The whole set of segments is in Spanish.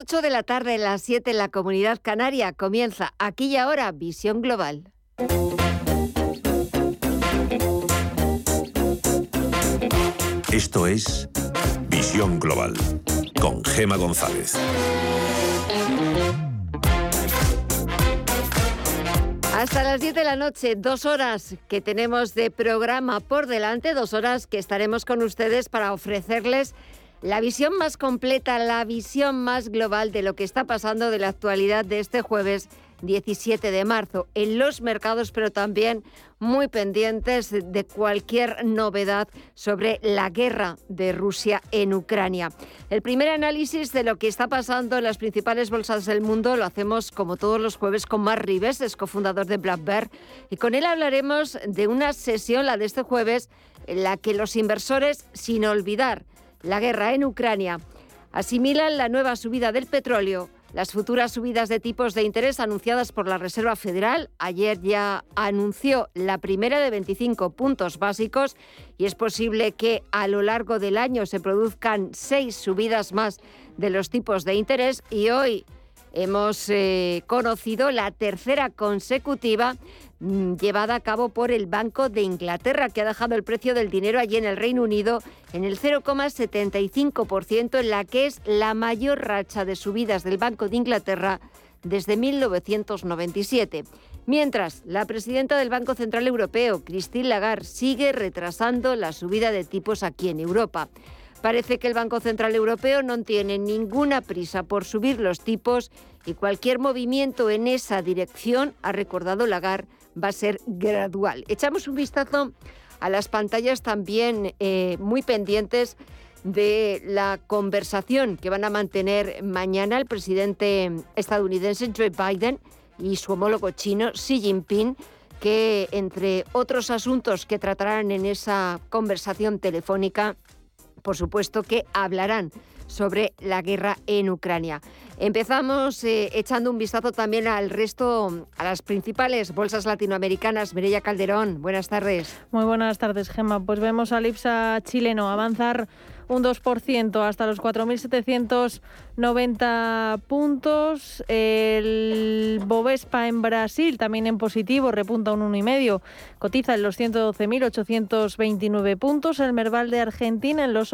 8 de la tarde, a las 7 en la comunidad canaria, comienza aquí y ahora Visión Global. Esto es Visión Global con Gema González. Hasta las 10 de la noche, dos horas que tenemos de programa por delante, dos horas que estaremos con ustedes para ofrecerles la visión más completa, la visión más global de lo que está pasando de la actualidad de este jueves 17 de marzo en los mercados, pero también muy pendientes de cualquier novedad sobre la guerra de Rusia en Ucrania. El primer análisis de lo que está pasando en las principales bolsas del mundo lo hacemos como todos los jueves con Mar Rives, es cofundador de Black Bear, y con él hablaremos de una sesión, la de este jueves, en la que los inversores, sin olvidar la guerra en Ucrania, asimilan la nueva subida del petróleo, las futuras subidas de tipos de interés anunciadas por la Reserva Federal. Ayer ya anunció la primera de 25 puntos básicos y es posible que a lo largo del año se produzcan seis subidas más de los tipos de interés y hoy hemos eh, conocido la tercera consecutiva llevada a cabo por el Banco de Inglaterra, que ha dejado el precio del dinero allí en el Reino Unido en el 0,75%, en la que es la mayor racha de subidas del Banco de Inglaterra desde 1997. Mientras, la presidenta del Banco Central Europeo, Christine Lagarde, sigue retrasando la subida de tipos aquí en Europa. Parece que el Banco Central Europeo no tiene ninguna prisa por subir los tipos y cualquier movimiento en esa dirección, ha recordado Lagarde, va a ser gradual. Echamos un vistazo a las pantallas también eh, muy pendientes de la conversación que van a mantener mañana el presidente estadounidense Joe Biden y su homólogo chino Xi Jinping, que entre otros asuntos que tratarán en esa conversación telefónica, por supuesto que hablarán sobre la guerra en Ucrania. Empezamos eh, echando un vistazo también al resto, a las principales bolsas latinoamericanas. Mireya Calderón, buenas tardes. Muy buenas tardes, Gemma. Pues vemos al IPSA chileno avanzar un 2% hasta los 4.790 puntos. El Bovespa en Brasil también en positivo, repunta un 1,5. Cotiza en los 112.829 puntos. El Merval de Argentina en los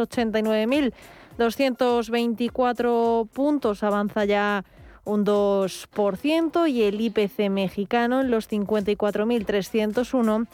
89.224 puntos, avanza ya un 2% y el IPC mexicano en los 54.301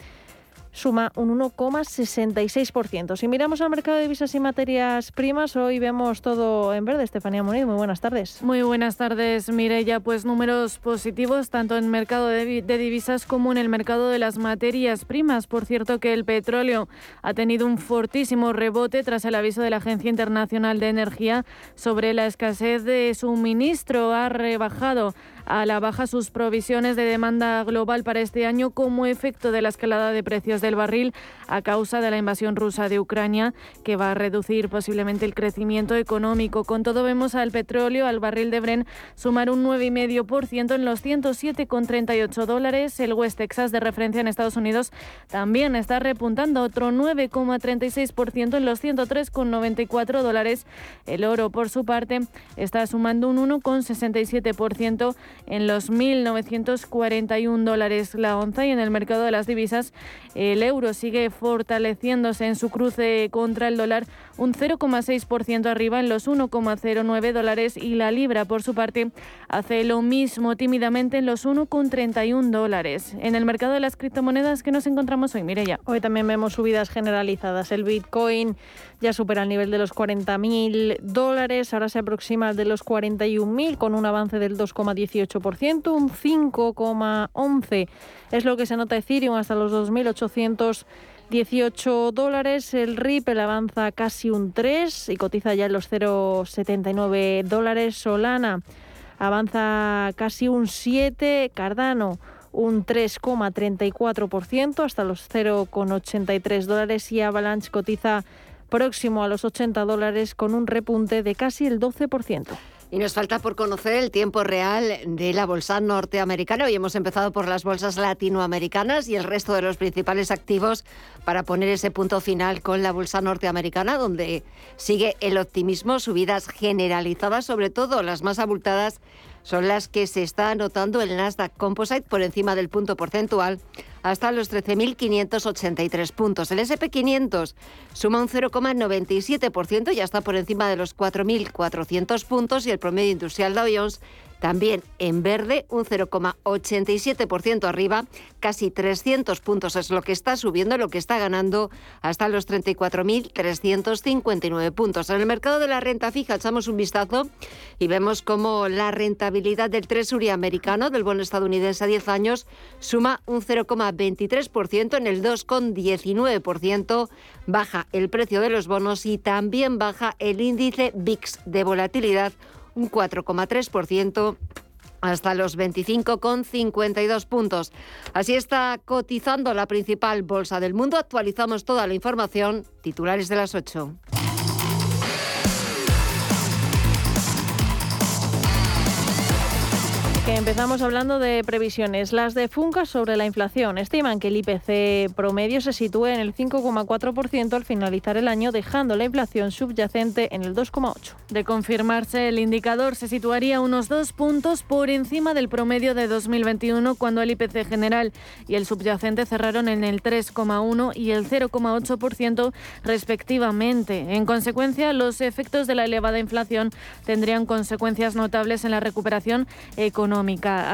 suma un 1,66%. Si miramos al mercado de divisas y materias primas, hoy vemos todo en verde. Estefanía Muniz, muy buenas tardes. Muy buenas tardes, Mireya. Pues números positivos tanto en el mercado de, de divisas como en el mercado de las materias primas. Por cierto que el petróleo ha tenido un fortísimo rebote tras el aviso de la Agencia Internacional de Energía sobre la escasez de suministro. Ha rebajado a la baja sus provisiones de demanda global para este año como efecto de la escalada de precios del barril a causa de la invasión rusa de Ucrania, que va a reducir posiblemente el crecimiento económico. Con todo, vemos al petróleo, al barril de Bren, sumar un 9,5% en los 107,38 dólares. El West Texas de referencia en Estados Unidos también está repuntando otro 9,36% en los 103,94 dólares. El oro, por su parte, está sumando un 1,67% en los 1.941 dólares la onza y en el mercado de las divisas el euro sigue fortaleciéndose en su cruce contra el dólar un 0,6% arriba en los 1,09 dólares y la libra por su parte hace lo mismo tímidamente en los 1,31 dólares. En el mercado de las criptomonedas que nos encontramos hoy, ya. Hoy también vemos subidas generalizadas. El Bitcoin ya supera el nivel de los 40.000 dólares, ahora se aproxima al de los 41.000 con un avance del 2,18%, un 5,11 es lo que se nota Ethereum hasta los 2.818 dólares. El Ripple avanza casi un 3 y cotiza ya en los 0,79 dólares. Solana avanza casi un 7. Cardano un 3,34% hasta los 0,83 dólares y Avalanche cotiza próximo a los 80 dólares con un repunte de casi el 12%. Y nos falta por conocer el tiempo real de la bolsa norteamericana. Hoy hemos empezado por las bolsas latinoamericanas y el resto de los principales activos para poner ese punto final con la bolsa norteamericana, donde sigue el optimismo, subidas generalizadas, sobre todo las más abultadas son las que se está anotando el Nasdaq Composite por encima del punto porcentual hasta los 13.583 puntos. El SP500 suma un 0,97%, ya está por encima de los 4.400 puntos y el promedio industrial Dow Jones también en verde, un 0,87% arriba, casi 300 puntos es lo que está subiendo, lo que está ganando hasta los 34.359 puntos. En el mercado de la renta fija echamos un vistazo y vemos cómo la rentabilidad del Treasury americano, del bono estadounidense a 10 años, suma un 0,23%, en el 2,19% baja el precio de los bonos y también baja el índice VIX de volatilidad un 4,3% hasta los 25,52 puntos. Así está cotizando la principal bolsa del mundo. Actualizamos toda la información. Titulares de las 8. Empezamos hablando de previsiones. Las de Funca sobre la inflación estiman que el IPC promedio se sitúe en el 5,4% al finalizar el año, dejando la inflación subyacente en el 2,8%. De confirmarse, el indicador se situaría unos dos puntos por encima del promedio de 2021, cuando el IPC general y el subyacente cerraron en el 3,1 y el 0,8% respectivamente. En consecuencia, los efectos de la elevada inflación tendrían consecuencias notables en la recuperación económica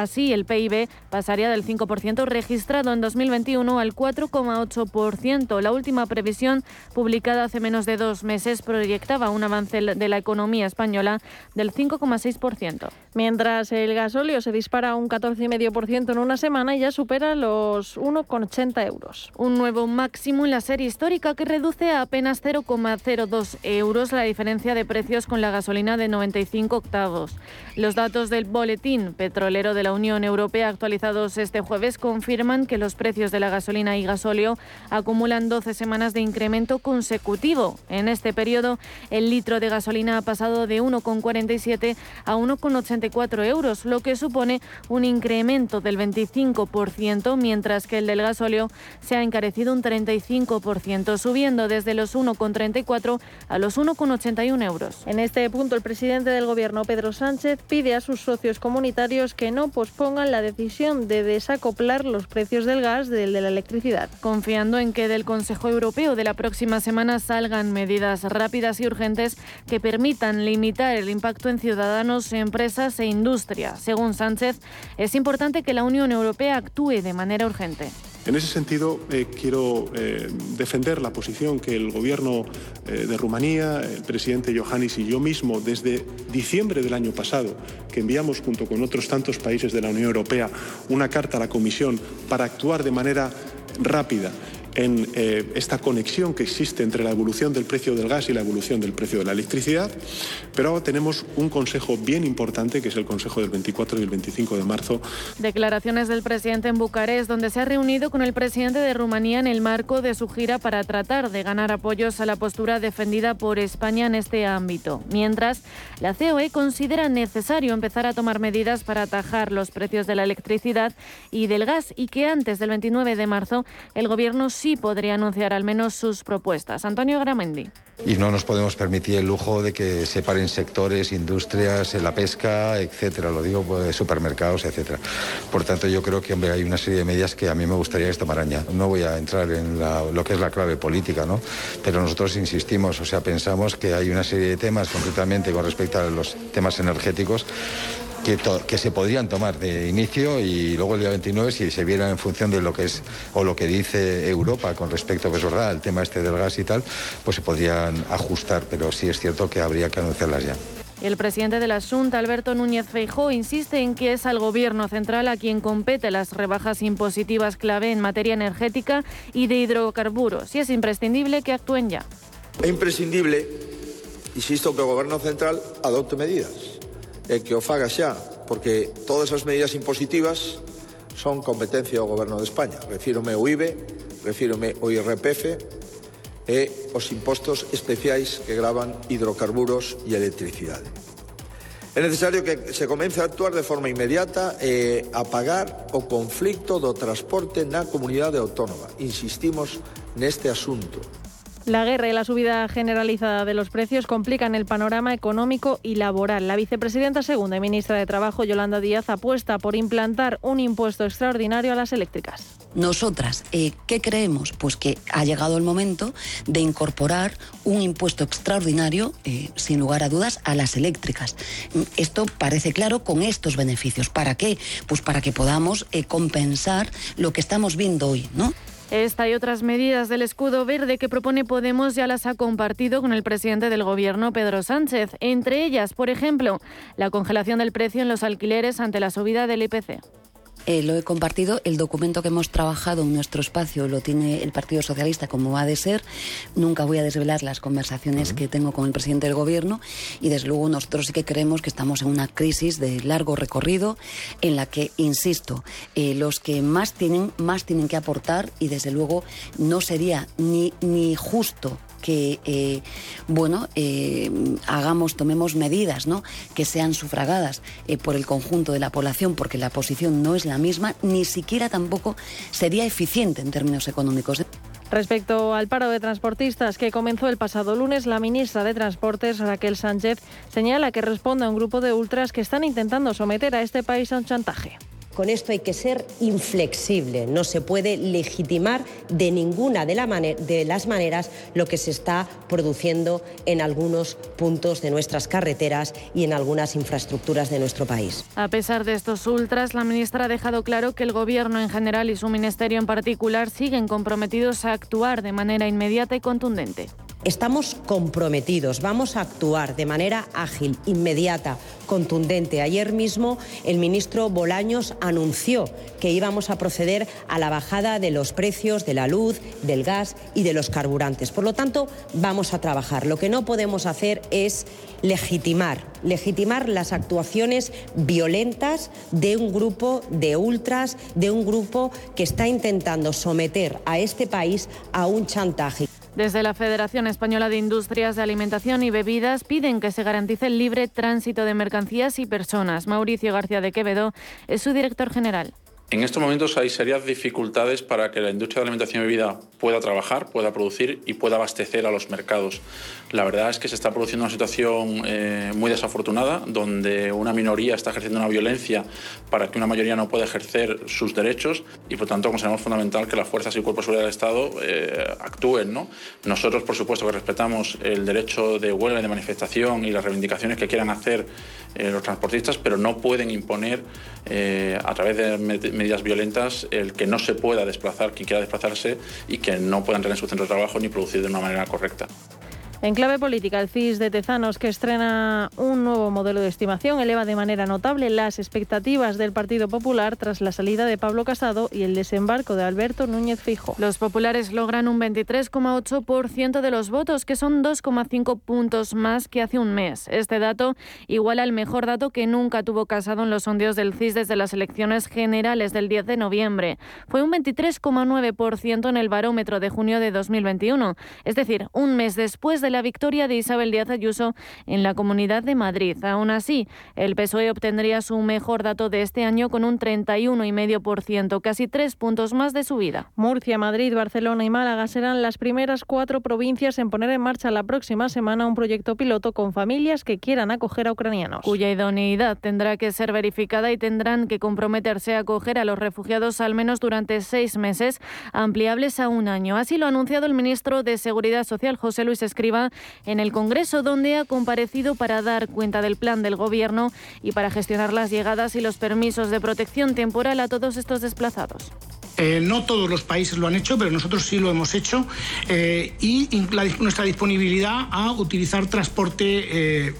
Así, el PIB pasaría del 5% registrado en 2021 al 4,8%. La última previsión, publicada hace menos de dos meses, proyectaba un avance de la economía española del 5,6%. Mientras el gasóleo se dispara un 14,5% en una semana y ya supera los 1,80 euros. Un nuevo máximo en la serie histórica que reduce a apenas 0,02 euros la diferencia de precios con la gasolina de 95 octavos. Los datos del boletín petrolero de la Unión Europea actualizados este jueves confirman que los precios de la gasolina y gasóleo acumulan 12 semanas de incremento consecutivo. En este periodo, el litro de gasolina ha pasado de 1,47 a 1,84 euros, lo que supone un incremento del 25%, mientras que el del gasóleo se ha encarecido un 35%, subiendo desde los 1,34 a los 1,81 euros. En este punto, el presidente del Gobierno, Pedro Sánchez, pide a sus socios comunitarios que no pospongan la decisión de desacoplar los precios del gas del de la electricidad. Confiando en que del Consejo Europeo de la próxima semana salgan medidas rápidas y urgentes que permitan limitar el impacto en ciudadanos, empresas e industria. Según Sánchez, es importante que la Unión Europea actúe de manera urgente. En ese sentido, eh, quiero eh, defender la posición que el Gobierno eh, de Rumanía, el presidente Iohannis y yo mismo, desde diciembre del año pasado, que enviamos junto con otros tantos países de la Unión Europea una carta a la Comisión para actuar de manera rápida en eh, esta conexión que existe entre la evolución del precio del gas y la evolución del precio de la electricidad, pero ahora tenemos un consejo bien importante que es el Consejo del 24 y el 25 de marzo. Declaraciones del presidente en Bucarest, donde se ha reunido con el presidente de Rumanía en el marco de su gira para tratar de ganar apoyos a la postura defendida por España en este ámbito. Mientras, la COE considera necesario empezar a tomar medidas para atajar los precios de la electricidad y del gas y que antes del 29 de marzo el gobierno sí podría anunciar al menos sus propuestas. Antonio Gramendi. Y no nos podemos permitir el lujo de que se paren sectores, industrias, la pesca, etcétera. Lo digo, pues, supermercados, etcétera. Por tanto, yo creo que hay una serie de medidas que a mí me gustaría que tomaran ya. No voy a entrar en lo que es la clave política, ¿no? Pero nosotros insistimos, o sea, pensamos que hay una serie de temas, concretamente con respecto a los temas energéticos, que, se podrían tomar de inicio y luego el día 29 si se viera en función de lo que es o lo que dice Europa con respecto, pues verdad, al tema este del gas y tal, pues se podrían ajustar, pero sí es cierto que habría que anunciarlas ya. El presidente de la Junta, Alberto Núñez Feijó, insiste en que es al Gobierno central a quien compete las rebajas impositivas clave en materia energética y de hidrocarburos y es imprescindible que actúen ya. Es imprescindible, insisto, que el Gobierno central adopte medidas e que o faga xa, porque todas as medidas impositivas son competencia do Goberno de España. Refírome ao IBE, refírome ao IRPF e os impostos especiais que gravan hidrocarburos e electricidade. É necesario que se comece a actuar de forma inmediata e pagar o conflicto do transporte na comunidade autónoma. Insistimos neste asunto. La guerra y la subida generalizada de los precios complican el panorama económico y laboral. La vicepresidenta segunda y ministra de Trabajo, Yolanda Díaz, apuesta por implantar un impuesto extraordinario a las eléctricas. Nosotras, eh, ¿qué creemos? Pues que ha llegado el momento de incorporar un impuesto extraordinario, eh, sin lugar a dudas, a las eléctricas. Esto parece claro con estos beneficios. ¿Para qué? Pues para que podamos eh, compensar lo que estamos viendo hoy, ¿no? Esta y otras medidas del escudo verde que propone Podemos ya las ha compartido con el presidente del Gobierno, Pedro Sánchez. Entre ellas, por ejemplo, la congelación del precio en los alquileres ante la subida del IPC. Eh, lo he compartido. El documento que hemos trabajado en nuestro espacio lo tiene el Partido Socialista como ha de ser. Nunca voy a desvelar las conversaciones que tengo con el presidente del Gobierno y desde luego nosotros sí que creemos que estamos en una crisis de largo recorrido en la que, insisto, eh, los que más tienen, más tienen que aportar y desde luego no sería ni, ni justo que eh, bueno eh, hagamos tomemos medidas ¿no? que sean sufragadas eh, por el conjunto de la población porque la posición no es la misma ni siquiera tampoco sería eficiente en términos económicos Respecto al paro de transportistas que comenzó el pasado lunes, la ministra de Transportes, Raquel Sánchez, señala que responde a un grupo de ultras que están intentando someter a este país a un chantaje. Con esto hay que ser inflexible, no se puede legitimar de ninguna de, la de, las maneras lo que se está produciendo en algunos puntos de nuestras carreteras y en algunas infraestructuras de nuestro país. A pesar de estos ultras, la ministra ha dejado claro que el Gobierno en general y su ministerio en particular siguen comprometidos a actuar de manera inmediata y contundente. Estamos comprometidos, vamos a actuar de manera ágil, inmediata, contundente. Ayer mismo el ministro Bolaños anunció que íbamos a proceder a la bajada de los precios de la luz, del gas y de los carburantes. Por lo tanto, vamos a trabajar. Lo que no podemos hacer es legitimar, legitimar las actuaciones violentas de un grupo de ultras, de un grupo que está intentando someter a este país a un chantaje. Desde la Federación Española de Industrias de Alimentación y Bebidas piden que se garantice el libre tránsito de mercancías y personas. Mauricio García de Quevedo es su director general. En estos momentos hay serias dificultades para que la industria de alimentación y bebida pueda trabajar, pueda producir y pueda abastecer a los mercados. La verdad es que se está produciendo una situación eh, muy desafortunada, donde una minoría está ejerciendo una violencia para que una mayoría no pueda ejercer sus derechos y, por tanto, consideramos fundamental que las fuerzas y cuerpos de seguridad del Estado eh, actúen. ¿no? Nosotros, por supuesto, que respetamos el derecho de huelga y de manifestación y las reivindicaciones que quieran hacer eh, los transportistas, pero no pueden imponer a través de medidas violentas el que no se pueda desplazar quien quiera desplazarse y que no puedan entrar en su centro de trabajo ni producir de una manera correcta. En clave política, el CIS de Tezanos, que estrena un nuevo modelo de estimación, eleva de manera notable las expectativas del Partido Popular tras la salida de Pablo Casado y el desembarco de Alberto Núñez Fijo. Los populares logran un 23,8% de los votos, que son 2,5 puntos más que hace un mes. Este dato iguala al mejor dato que nunca tuvo Casado en los sondeos del CIS desde las elecciones generales del 10 de noviembre. Fue un 23,9% en el barómetro de junio de 2021, es decir, un mes después de de la victoria de Isabel Díaz Ayuso en la Comunidad de Madrid. Aún así, el PSOE obtendría su mejor dato de este año con un 31,5%, casi tres puntos más de subida. Murcia, Madrid, Barcelona y Málaga serán las primeras cuatro provincias en poner en marcha la próxima semana un proyecto piloto con familias que quieran acoger a ucranianos. Cuya idoneidad tendrá que ser verificada y tendrán que comprometerse a acoger a los refugiados al menos durante seis meses, ampliables a un año. Así lo ha anunciado el ministro de Seguridad Social, José Luis Escriba, en el Congreso, donde ha comparecido para dar cuenta del plan del Gobierno y para gestionar las llegadas y los permisos de protección temporal a todos estos desplazados. Eh, no todos los países lo han hecho, pero nosotros sí lo hemos hecho. Eh, y nuestra disponibilidad a utilizar transporte eh,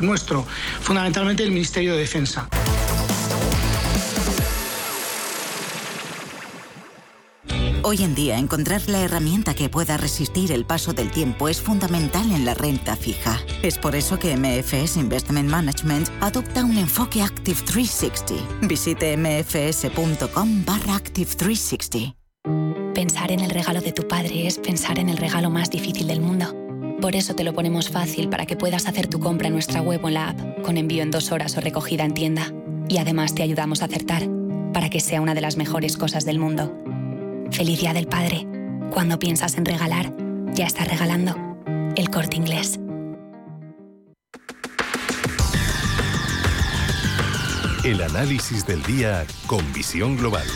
nuestro, fundamentalmente el Ministerio de Defensa. Hoy en día encontrar la herramienta que pueda resistir el paso del tiempo es fundamental en la renta fija. Es por eso que MFS Investment Management adopta un enfoque Active 360. Visite mfs.com barra Active 360. Pensar en el regalo de tu padre es pensar en el regalo más difícil del mundo Por eso te lo ponemos fácil para que puedas hacer tu compra en nuestra web o en la app, con envío en dos horas o recogida en tienda. Y además te ayudamos a acertar, para que sea una de las mejores cosas del mundo. Feliz Día del Padre. Cuando piensas en regalar, ya estás regalando. El corte inglés. El análisis del día con visión global.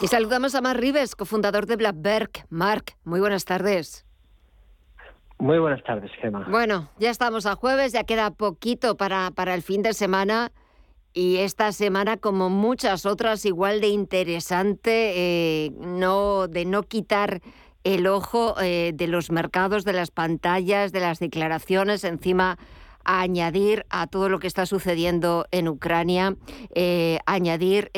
Y saludamos a Mark Rives, cofundador de Blackberg. Mark, muy buenas tardes. Muy buenas tardes, Gemma. Bueno, ya estamos a jueves, ya queda poquito para, para el fin de semana. Y esta semana, como muchas otras, igual de interesante, eh, no, de no quitar el ojo eh, de los mercados, de las pantallas, de las declaraciones, encima añadir a todo lo que está sucediendo en Ucrania, eh, añadir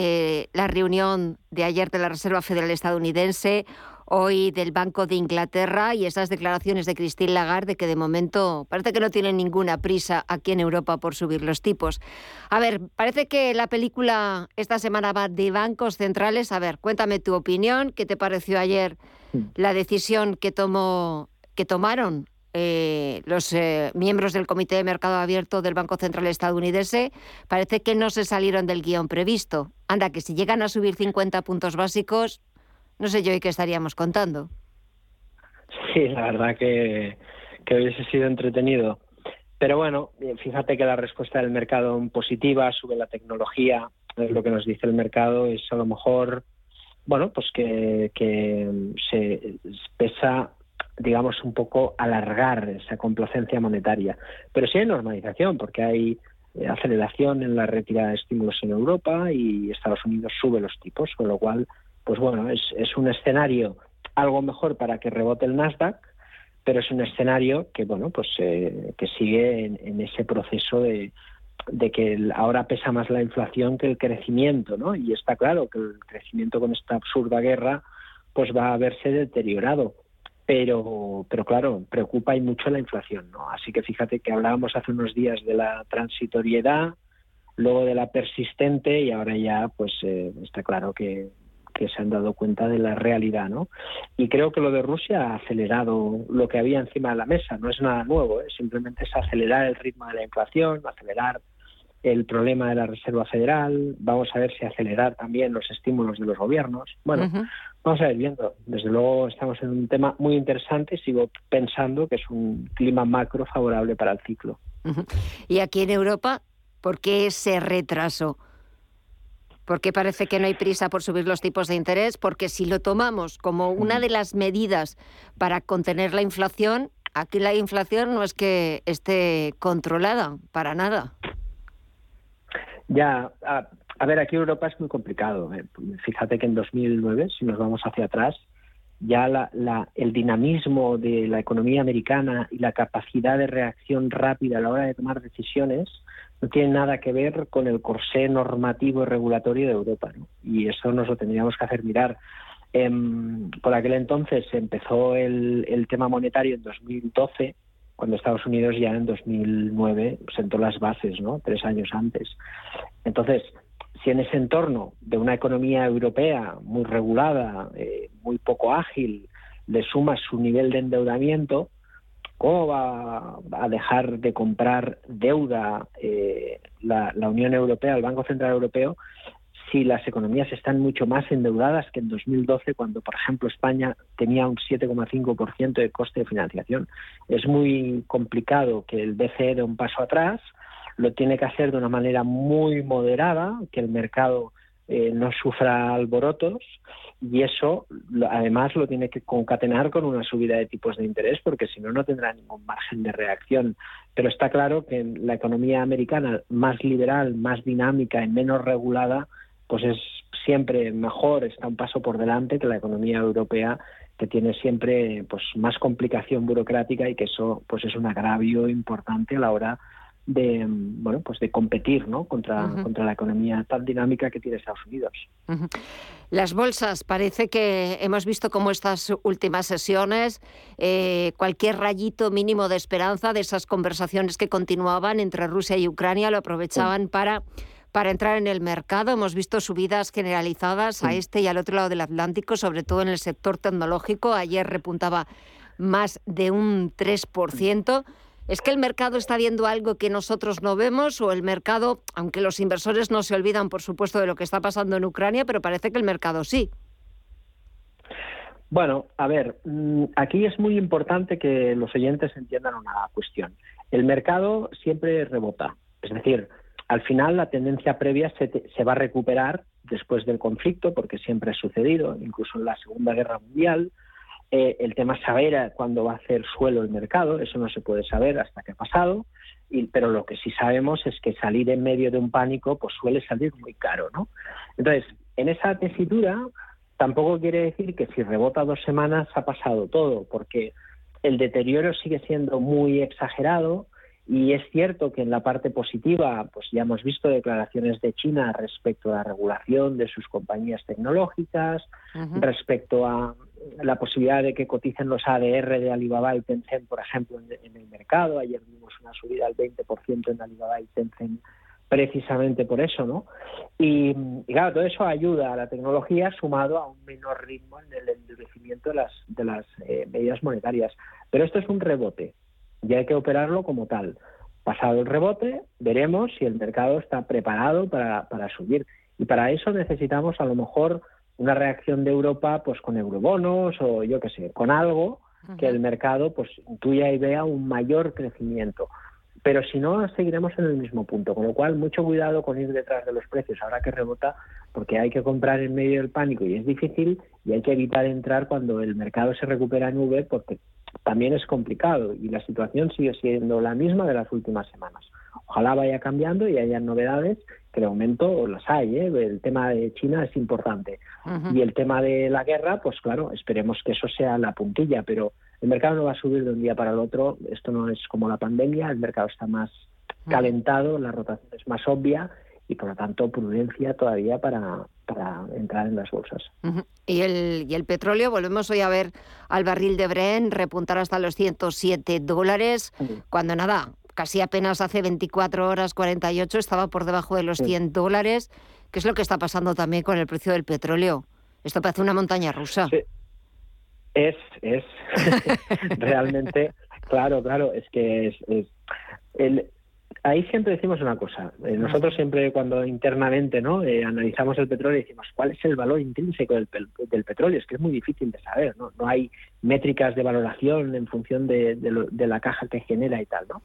la reunión de ayer de la Reserva Federal estadounidense, hoy del Banco de Inglaterra y esas declaraciones de Christine Lagarde que de momento parece que no tienen ninguna prisa aquí en Europa por subir los tipos. A ver, parece que la película esta semana va de bancos centrales. A ver, cuéntame tu opinión, ¿qué te pareció ayer mm. la decisión que tomó que tomaron eh, los eh, miembros del Comité de Mercado Abierto del Banco Central estadounidense parece que no se salieron del guion previsto. Anda, que si llegan a subir 50 puntos básicos, no sé yo y qué estaríamos contando. Sí, la verdad que, que hubiese sido entretenido. Pero bueno, fíjate que la respuesta del mercado es positiva, sube la tecnología, lo que nos dice el mercado es a lo mejor, bueno, pues que, que se pesa, digamos, un poco alargar esa complacencia monetaria. Pero sí hay normalización, porque hay eh, aceleración en la retirada de estímulos en Europa y Estados Unidos sube los tipos, con lo cual pues bueno, es, un escenario algo mejor para que rebote el Nasdaq, pero es un escenario que bueno, pues eh, que sigue en, ese proceso de, de que ahora pesa más la inflación que el crecimiento, ¿no? Y está claro que el crecimiento con esta absurda guerra pues va a verse deteriorado. Pero, pero claro, preocupa y mucho la inflación, ¿no? Así que fíjate que hablábamos hace unos días de la transitoriedad, luego de la persistente y ahora ya pues eh, está claro que, que se han dado cuenta de la realidad, ¿no? Y creo que lo de Rusia ha acelerado lo que había encima de la mesa, no es nada nuevo, ¿eh? simplemente es acelerar el ritmo de la inflación, acelerar el problema de la Reserva Federal, vamos a ver si acelerar también los estímulos de los gobiernos. Bueno, vamos a ir viendo. Desde luego estamos en un tema muy interesante y sigo pensando que es un clima macro favorable para el ciclo. Y aquí en Europa, ¿por qué ese retraso? Porque parece que no hay prisa por subir los tipos de interés, porque si lo tomamos como una de las medidas para contener la inflación, aquí la inflación no es que esté controlada, para nada. Ya, a, ver, aquí Europa es muy complicado. ¿eh? Fíjate que en 2009, si nos vamos hacia atrás, ya la, el dinamismo de la economía americana y la capacidad de reacción rápida a la hora de tomar decisiones no tiene nada que ver con el corsé normativo y regulatorio de Europa. Y eso nos lo tendríamos que hacer mirar. Em, por aquel entonces empezó el, el, tema monetario en 2012, cuando Estados Unidos ya en 2009 sentó las bases, ¿no? tres años antes. Entonces, si en ese entorno de una economía europea muy regulada, eh, muy poco ágil, le sumas su nivel de endeudamiento, ¿Cómo va a dejar de comprar deuda eh, la, Unión Europea, el Banco Central Europeo, si las economías están mucho más endeudadas que en 2012, cuando, por ejemplo, España tenía un 7,5% de coste de financiación? Es muy complicado que el BCE dé un paso atrás, lo tiene que hacer de una manera muy moderada, que el mercado eh, no sufra alborotos y eso además lo tiene que concatenar con una subida de tipos de interés porque si no no tendrá ningún margen de reacción. Pero está claro que la economía americana más liberal más dinámica y menos regulada pues es siempre mejor está un paso por delante que la economía europea que tiene siempre pues más complicación burocrática y que eso pues es un agravio importante a la hora de bueno pues de competir ¿no? contra, contra la economía tan dinámica que tiene Estados Unidos. Las bolsas, parece que hemos visto como estas últimas sesiones, eh, cualquier rayito mínimo de esperanza de esas conversaciones que continuaban entre Rusia y Ucrania lo aprovechaban para para entrar en el mercado. Hemos visto subidas generalizadas a este y al otro lado del Atlántico, sobre todo en el sector tecnológico. Ayer repuntaba más de un 3%. ¿Es que el mercado está viendo algo que nosotros no vemos o el mercado, aunque los inversores no se olvidan, por supuesto, de lo que está pasando en Ucrania, pero parece que el mercado sí? Bueno, a ver, mm, aquí es muy importante que los oyentes entiendan una cuestión. El mercado siempre rebota, es decir, al final la tendencia previa se, se va a recuperar después del conflicto, porque siempre ha sucedido, incluso en la Segunda Guerra Mundial, eh, el tema es saber cuándo va a hacer suelo el mercado, eso no se puede saber hasta que ha pasado, y, pero lo que sí sabemos es que salir en medio de un pánico pues suele salir muy caro, ¿no? Entonces, en esa tesitura tampoco quiere decir que si rebota dos semanas ha pasado todo, porque el deterioro sigue siendo muy exagerado, y es cierto que en la parte positiva, pues ya hemos visto declaraciones de China respecto a la regulación de sus compañías tecnológicas, respecto a la posibilidad de que coticen los ADR de Alibaba y Tencent, por ejemplo, en, el mercado. Ayer vimos una subida del 20% en Alibaba y Tencent precisamente por eso, ¿no? Y, claro, todo eso ayuda a la tecnología sumado a un menor ritmo en el endurecimiento de las, de las eh, medidas monetarias. Pero esto es un rebote y hay que operarlo como tal. Pasado el rebote, veremos si el mercado está preparado para, para subir. Y para eso necesitamos a lo mejor una reacción de Europa pues con eurobonos o yo qué sé, con algo que el mercado pues intuya y vea un mayor crecimiento. Pero si no, seguiremos en el mismo punto, con lo cual mucho cuidado con ir detrás de los precios ahora que rebota, porque hay que comprar en medio del pánico y es difícil y hay que evitar entrar cuando el mercado se recupera en V porque también es complicado y la situación sigue siendo la misma de las últimas semanas. Ojalá vaya cambiando y haya novedades, que de momento las hay. ¿eh? El tema de China es importante. Y el tema de la guerra, pues claro, esperemos que eso sea la puntilla, pero el mercado no va a subir de un día para el otro. Esto no es como la pandemia, el mercado está más calentado, la rotación es más obvia y por lo tanto prudencia todavía para, para entrar en las bolsas. ¿Y, el, y el petróleo, volvemos hoy a ver al barril de Bren repuntar hasta los 107 dólares, cuando nada, casi apenas hace 24 horas, 48, estaba por debajo de los 100 dólares. ¿Qué es lo que está pasando también con el precio del petróleo? Esto parece una montaña rusa. Es, es, realmente, claro, claro, es que es, es el, ahí siempre decimos una cosa. Eh, nosotros siempre cuando internamente no eh, analizamos el petróleo decimos cuál es el valor intrínseco del, petróleo. Es que es muy difícil de saber. No, no hay métricas de valoración en función de, de, la caja que genera y tal. ¿no?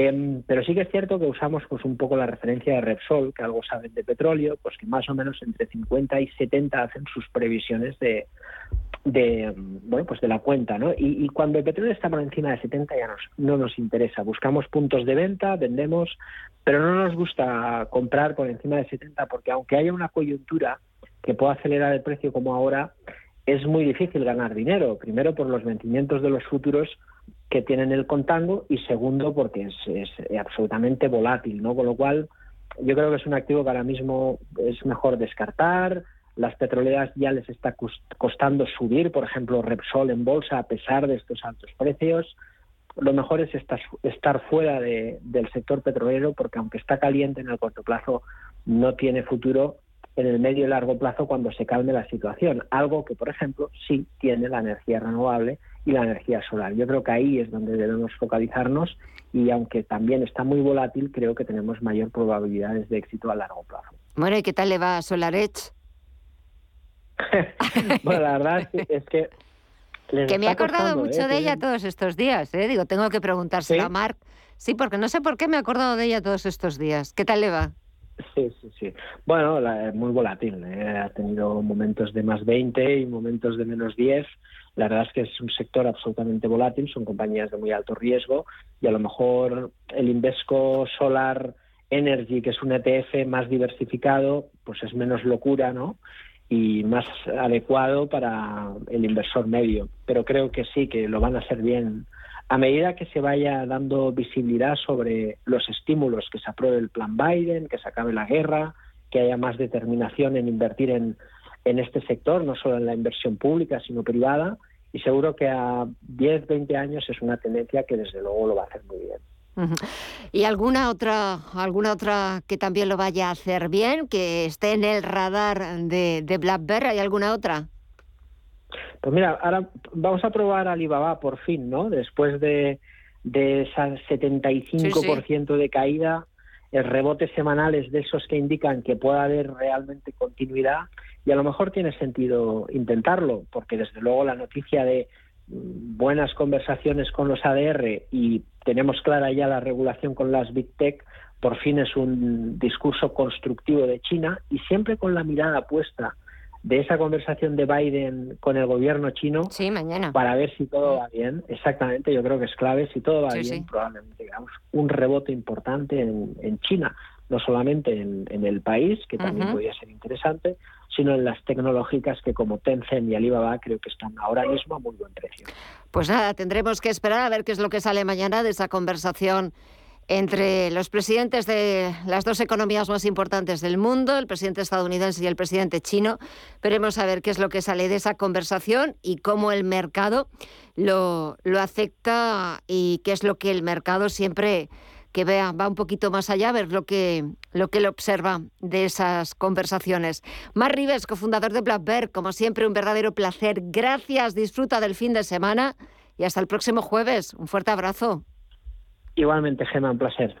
Em, pero sí que es cierto que usamos pues un poco la referencia de Repsol, que algo saben de petróleo, pues que más o menos entre 50 y 70 hacen sus previsiones de, de bueno pues de la cuenta no y, cuando el petróleo está por encima de 70 ya no nos interesa. Buscamos puntos de venta vendemos pero no nos gusta comprar por encima de 70 porque aunque haya una coyuntura que pueda acelerar el precio como ahora es muy difícil ganar dinero. Primero por los vencimientos de los futuros que tienen el contango y segundo porque es, es absolutamente volátil no con lo cual yo creo que es un activo que ahora mismo es mejor descartar las petroleras ya les está costando subir, por ejemplo, Repsol en bolsa a pesar de estos altos precios. Lo mejor es estar, fuera del sector petrolero porque aunque está caliente en el corto plazo, no tiene futuro en el medio y largo plazo cuando se calme la situación. Algo que, por ejemplo, sí tiene la energía renovable y la energía solar. Yo creo que ahí es donde debemos focalizarnos y aunque también está muy volátil, creo que tenemos mayor probabilidades de éxito a largo plazo. Bueno, ¿y qué tal le va a SolarEdge? bueno, la verdad es que... que me he acordado mucho ¿eh? de ella todos estos días, ¿eh? Digo, tengo que preguntárselo a Marc. Sí, porque no sé por qué me he acordado de ella todos estos días. ¿Qué tal le va? Sí, sí, sí. Bueno, la, muy volátil. ¿eh? Ha tenido momentos de más 20 y momentos de menos 10. La verdad es que es un sector absolutamente volátil. Son compañías de muy alto riesgo y a lo mejor el Invesco Solar Energy, que es un ETF más diversificado, pues es menos locura, ¿no? y más adecuado para el inversor medio. Pero creo que sí, que lo van a hacer bien. A medida que se vaya dando visibilidad sobre los estímulos, que se apruebe el plan Biden, que se acabe la guerra, que haya más determinación en invertir en, en este sector, no solo en la inversión pública, sino privada, y seguro que a 10, 20 años es una tendencia que desde luego lo va a hacer muy bien. ¿Y alguna otra, alguna otra que también lo vaya a hacer bien, que esté en el radar de, de BlackBerry? ¿Hay alguna otra? Pues mira, ahora vamos a probar Alibaba por fin, ¿no? Después de, de esa 75% de caída, el rebote semanal es de esos que indican que puede haber realmente continuidad y a lo mejor tiene sentido intentarlo, porque desde luego la noticia de mm, buenas conversaciones con los ADR y tenemos clara ya la regulación con las Big Tech, por fin es un discurso constructivo de China y siempre con la mirada puesta de esa conversación de Biden con el gobierno chino sí, mañana. para ver si todo va bien. Exactamente, yo creo que es clave. Si todo va bien, probablemente digamos un rebote importante en, en China, no solamente en, en, el país, que también podría ser interesante, sino en las tecnológicas que como Tencent y Alibaba creo que están ahora mismo a muy buen precio. Pues nada, tendremos que esperar a ver qué es lo que sale mañana de esa conversación entre los presidentes de las dos economías más importantes del mundo, el presidente estadounidense y el presidente chino. Veremos a ver qué es lo que sale de esa conversación y cómo el mercado lo, lo acepta y qué es lo que el mercado siempre que vea, va un poquito más allá, a ver lo que, lo que le observa de esas conversaciones. Mar Rives, cofundador de BlackBerry, como siempre, un verdadero placer. Gracias, disfruta del fin de semana y hasta el próximo jueves. Un fuerte abrazo. Igualmente, Gemma, un placer.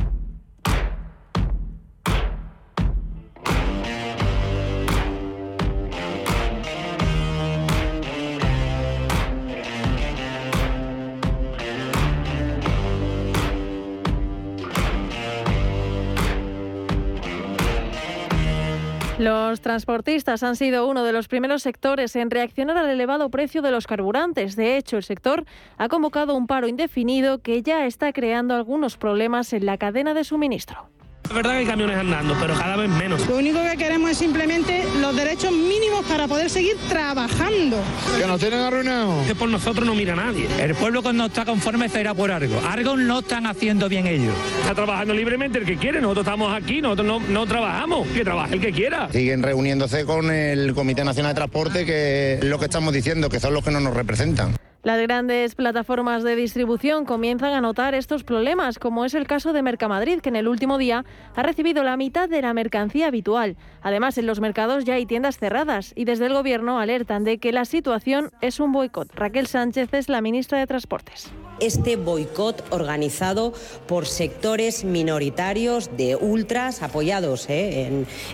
Los transportistas han sido uno de los primeros sectores en reaccionar al elevado precio de los carburantes. De hecho, el sector ha convocado un paro indefinido que ya está creando algunos problemas en la cadena de suministro. Es verdad que hay camiones andando, pero cada vez menos. Lo único que queremos es simplemente los derechos mínimos para poder seguir trabajando. Que nos tienen arruinados. Que por nosotros no mira nadie. El pueblo cuando está conforme será por algo. Algo no están haciendo bien ellos. Está trabajando libremente el que quiere. Nosotros estamos aquí, nosotros no, no trabajamos. Que trabaje el que quiera. Siguen reuniéndose con el Comité Nacional de Transporte, que es lo que estamos diciendo, que son los que no nos representan. Las grandes plataformas de distribución comienzan a notar estos problemas, como es el caso de Mercamadrid, que en el último día ha recibido la mitad de la mercancía habitual. Además, en los mercados ya hay tiendas cerradas y desde el Gobierno alertan de que la situación es un boicot. Raquel Sánchez es la ministra de Transportes este boicot organizado por sectores minoritarios de ultras, apoyados ¿eh?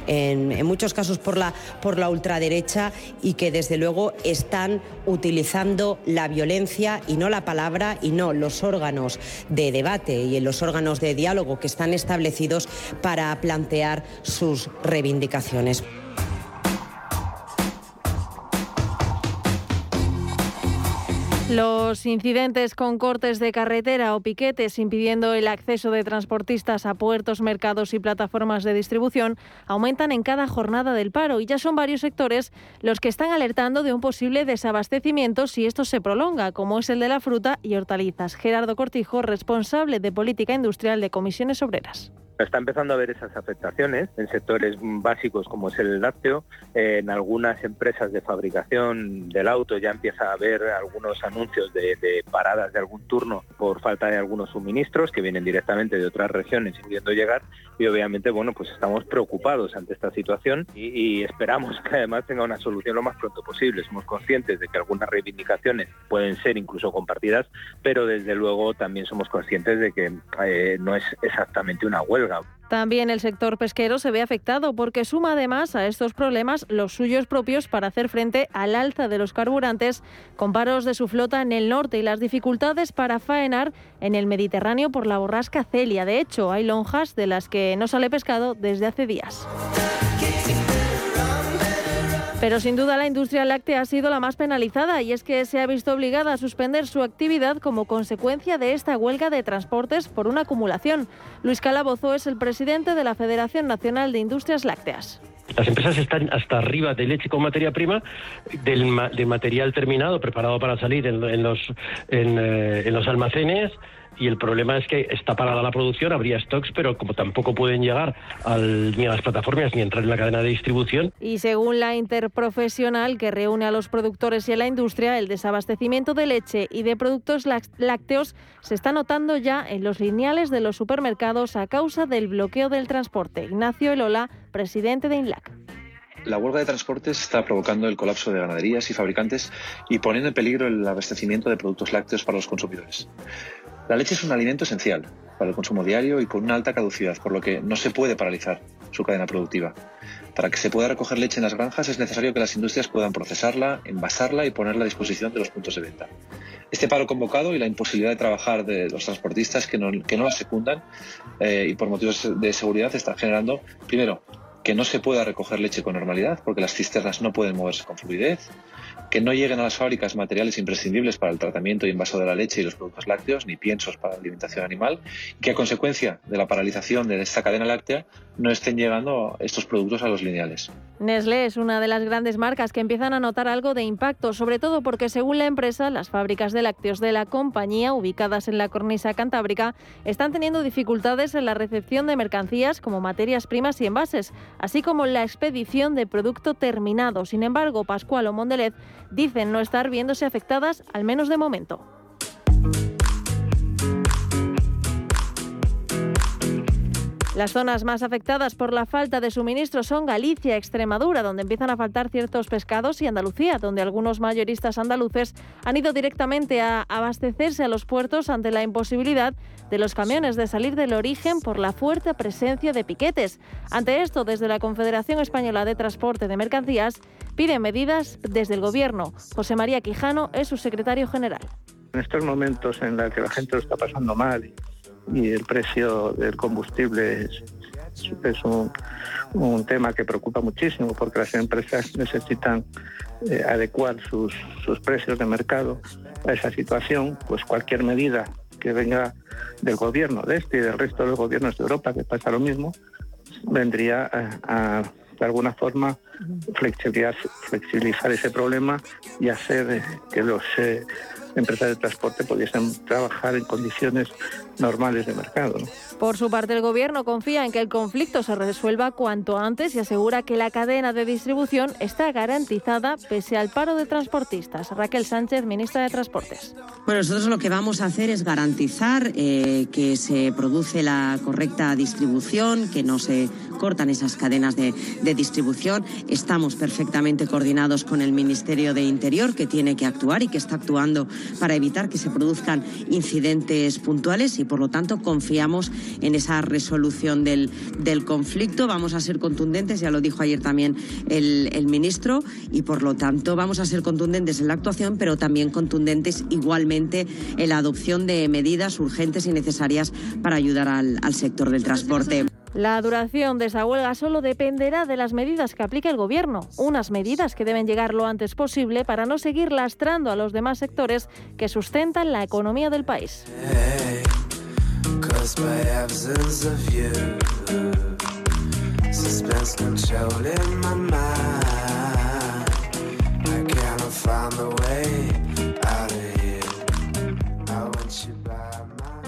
en, en, muchos casos por la, por la ultraderecha y que desde luego están utilizando la violencia y no la palabra y no los órganos de debate y los órganos de diálogo que están establecidos para plantear sus reivindicaciones. Los incidentes con cortes de carretera o piquetes impidiendo el acceso de transportistas a puertos, mercados y plataformas de distribución aumentan en cada jornada del paro y ya son varios sectores los que están alertando de un posible desabastecimiento si esto se prolonga, como es el de la fruta y hortalizas. Gerardo Cortijo, responsable de política industrial de Comisiones Obreras. Está empezando a haber esas afectaciones en sectores básicos como es el lácteo. En algunas empresas de fabricación del auto ya empieza a haber algunos anuncios de, paradas de algún turno por falta de algunos suministros que vienen directamente de otras regiones pudiendo llegar. Y obviamente, bueno, pues estamos preocupados ante esta situación y, y esperamos que además tenga una solución lo más pronto posible. Somos conscientes de que algunas reivindicaciones pueden ser incluso compartidas, pero desde luego también somos conscientes de que eh, no es exactamente una huelga. También el sector pesquero se ve afectado porque suma además a estos problemas los suyos propios para hacer frente al alza de los carburantes con paros de su flota en el norte y las dificultades para faenar en el Mediterráneo por la borrasca Celia. De hecho, hay lonjas de las que no sale pescado desde hace días. Pero sin duda la industria láctea ha sido la más penalizada y es que se ha visto obligada a suspender su actividad como consecuencia de esta huelga de transportes por una acumulación. Luis Calabozo es el presidente de la Federación Nacional de Industrias Lácteas. Las empresas están hasta arriba de leche con materia prima, del ma de material terminado, preparado para salir en, eh, en los almacenes, y el problema es que está parada la producción, habría stocks, pero como tampoco pueden llegar al, ni a las plataformas ni entrar en la cadena de distribución. Y según la interprofesional que reúne a los productores y a la industria, el desabastecimiento de leche y de productos lácteos se está notando ya en los lineales de los supermercados a causa del bloqueo del transporte. Ignacio Elola, presidente de INLAC. La huelga de transportes está provocando el colapso de ganaderías y fabricantes y poniendo en peligro el abastecimiento de productos lácteos para los consumidores. La leche es un alimento esencial para el consumo diario y con una alta caducidad, por lo que no se puede paralizar su cadena productiva. Para que se pueda recoger leche en las granjas es necesario que las industrias puedan procesarla, envasarla y ponerla a disposición de los puntos de venta. Este paro convocado y la imposibilidad de trabajar de los transportistas que no, que la secundan eh, y por motivos de seguridad están generando, primero, que no se pueda recoger leche con normalidad porque las cisternas no pueden moverse con fluidez, que no lleguen a las fábricas materiales imprescindibles para el tratamiento y envaso de la leche y los productos lácteos, ni piensos para la alimentación animal, y que a consecuencia de la paralización de esta cadena láctea no estén llegando estos productos a los lineales. Nestlé es una de las grandes marcas que empiezan a notar algo de impacto, sobre todo porque según la empresa, las fábricas de lácteos de la compañía, ubicadas en la cornisa cantábrica, están teniendo dificultades en la recepción de mercancías como materias primas y envases, así como la expedición de producto terminado. Sin embargo, Pascual Mondelez dicen no estar viéndose afectadas, al menos de momento. Las zonas más afectadas por la falta de suministro son Galicia, Extremadura, donde empiezan a faltar ciertos pescados, y Andalucía, donde algunos mayoristas andaluces han ido directamente a abastecerse a los puertos ante la imposibilidad de los camiones de salir del origen por la fuerte presencia de piquetes. Ante esto, desde la Confederación Española de Transporte de Mercancías piden medidas desde el Gobierno. José María Quijano es su secretario general. En estos momentos en los que la gente lo está pasando mal y el precio del combustible es, un, tema que preocupa muchísimo porque las empresas necesitan eh, adecuar sus, sus precios de mercado a esa situación, pues cualquier medida que venga del gobierno de este y del resto de los gobiernos de Europa, que pasa lo mismo, vendría a, de alguna forma flexibilizar, ese problema y hacer que los eh, empresas de transporte pudiesen trabajar en condiciones normales de mercado. ¿no? Por su parte, el Gobierno confía en que el conflicto se resuelva cuanto antes y asegura que la cadena de distribución está garantizada pese al paro de transportistas. Raquel Sánchez, ministra de Transportes. Bueno, nosotros lo que vamos a hacer es garantizar eh, que se produce la correcta distribución, que no se cortan esas cadenas de, de distribución. Estamos perfectamente coordinados con el Ministerio de Interior, que tiene que actuar y que está actuando para evitar que se produzcan incidentes puntuales y, por lo tanto, confiamos en esa resolución del, del conflicto. Vamos a ser contundentes, ya lo dijo ayer también el, el ministro, y, por lo tanto, vamos a ser contundentes en la actuación, pero también contundentes igualmente en la adopción de medidas urgentes y necesarias para ayudar al, al sector del transporte. La duración de esa huelga solo dependerá de las medidas que aplique el Gobierno, unas medidas que deben llegar lo antes posible para no seguir lastrando a los demás sectores que sustentan la economía del país. lost by absence of you. Suspense controlling my mind. I cannot find the way.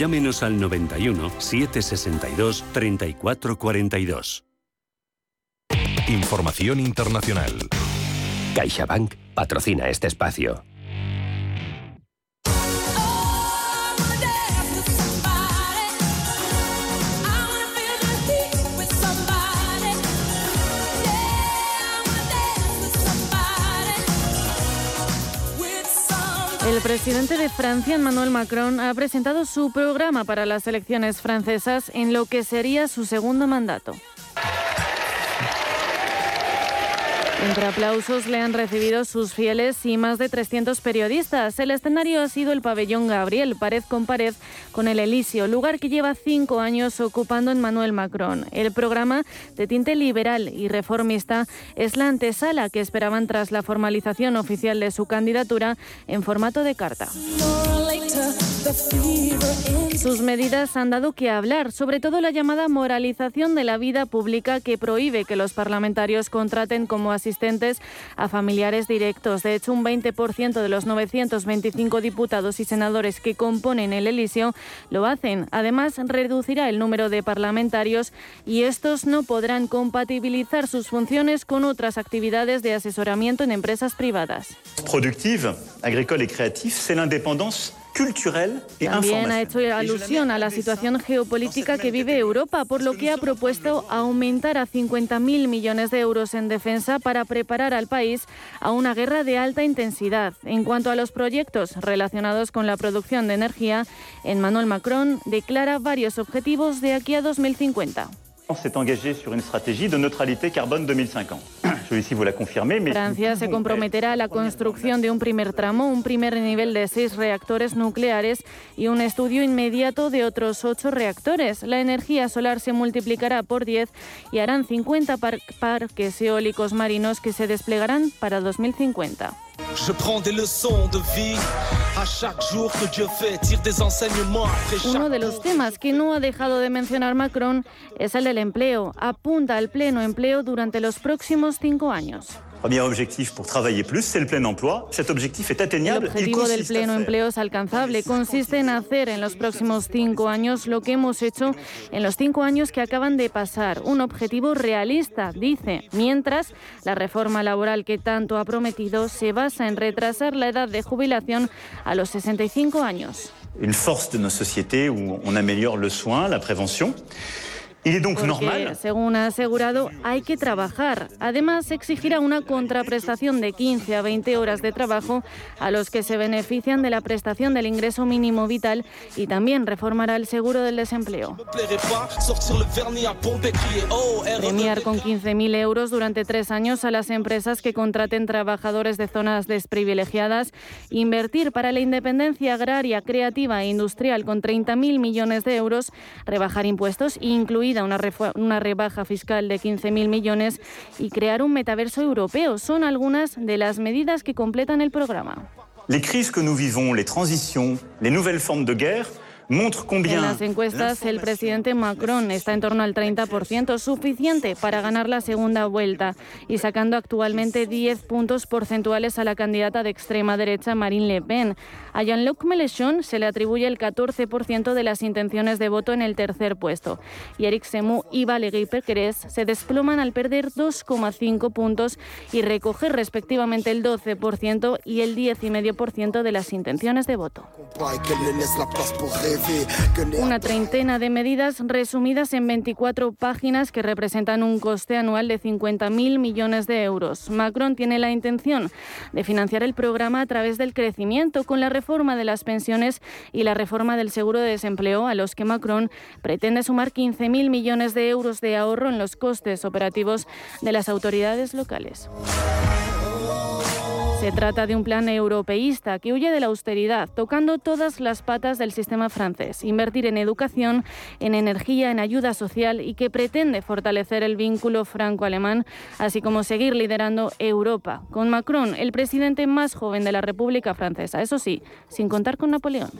llámenos al 91 762 3442. Información internacional. CaixaBank patrocina este espacio. El presidente de Francia, Emmanuel Macron, ha presentado su programa para las elecciones francesas en lo que sería su segundo mandato. Entre aplausos le han recibido sus fieles y más de 300 periodistas. El escenario ha sido el pabellón Gabriel, pared con pared, con el Elíseo, lugar que lleva cinco años ocupando Emmanuel Macron. El programa, de tinte liberal y reformista, es la antesala que esperaban tras la formalización oficial de su candidatura en formato de carta. Sus medidas han dado que hablar, sobre todo la llamada moralización de la vida pública que prohíbe que los parlamentarios contraten como asistentes a familiares directos. De hecho, un 20% de los 925 diputados y senadores que componen el Elíseo lo hacen. Además, reducirá el número de parlamentarios y estos no podrán compatibilizar sus funciones con otras actividades de asesoramiento en empresas privadas. Productive, agricole y creative, c'est l'indépendance también ha hecho alusión a la situación geopolítica que vive Europa, por lo que ha propuesto aumentar a 50.000 millones de euros en defensa para preparar al país a una guerra de alta intensidad. En cuanto a los proyectos relacionados con la producción de energía, Emmanuel Macron declara varios objetivos de aquí a 2050. S'est engagé sur une stratégie de neutralité carbone 2050. Je vais ici vous la confirmer, mais Francia se comprometerá a la construcción de un primer tramo, un primer nivel de seis reactores nucleares y un estudio inmediato de otros ocho reactores. La energía solar se multiplicará por 10 y harán 50 parques eólicos marinos que se desplegarán para 2050. Uno de los temas que no ha dejado de mencionar Macron es el del empleo. Apunta al pleno empleo durante los próximos cinco años. Premier objectif pour travailler plus, c'est le plein emploi. Cet objectif est atteignable. El objetivo del pleno empleo es alcanzable. Consiste en hacer en los próximos cinco años lo que hemos hecho en los cinco años que acaban de pasar. Un objetivo realista, dice. Mientras, la reforma laboral que tanto ha prometido se basa en retrasar la edad de jubilación a los 65 años. Une force de nos sociétés où on améliore le soin, la prévention. Porque, según ha asegurado, hay que trabajar. Además, exigirá una contraprestación de 15 a 20 horas de trabajo a los que se benefician de la prestación del ingreso mínimo vital y también reformará el seguro del desempleo. Premiar con 15.000 euros durante tres años a las empresas que contraten trabajadores de zonas desprivilegiadas. Invertir para la independencia agraria, creativa e industrial con 30.000 millones de euros. Rebajar impuestos, incluir una, una rebaja fiscal de 15.000 millones y crear un metaverso europeo. Son algunas de las medidas que completan el programa. Les crises que nous vivons, les transitions, les nouvelles formes de guerre en las encuestas, el presidente Macron está en torno al 30%, suficiente para ganar la segunda vuelta y sacando actualmente 10 puntos porcentuales a la candidata de extrema derecha Marine Le Pen. A Jean-Luc Mélenchon se le atribuye el 14% de las intenciones de voto en el tercer puesto y Eric Semou y Valérie Pécresse se desploman al perder 2,5 puntos y recoger respectivamente el 12% y el 10,5% de las intenciones de voto. Una treintena de medidas resumidas en 24 páginas que representan un coste anual de 50.000 millones de euros. Macron tiene la intención de financiar el programa a través del crecimiento con la reforma de las pensiones y la reforma del seguro de desempleo, a los que Macron pretende sumar 15.000 millones de euros de ahorro en los costes operativos de las autoridades locales. Se trata de un plan europeísta que huye de la austeridad, tocando todas las patas del sistema francés, invertir en educación, en energía, en ayuda social y que pretende fortalecer el vínculo franco-alemán, así como seguir liderando Europa, con Macron, el presidente más joven de la República Francesa, eso sí, sin contar con Napoleón.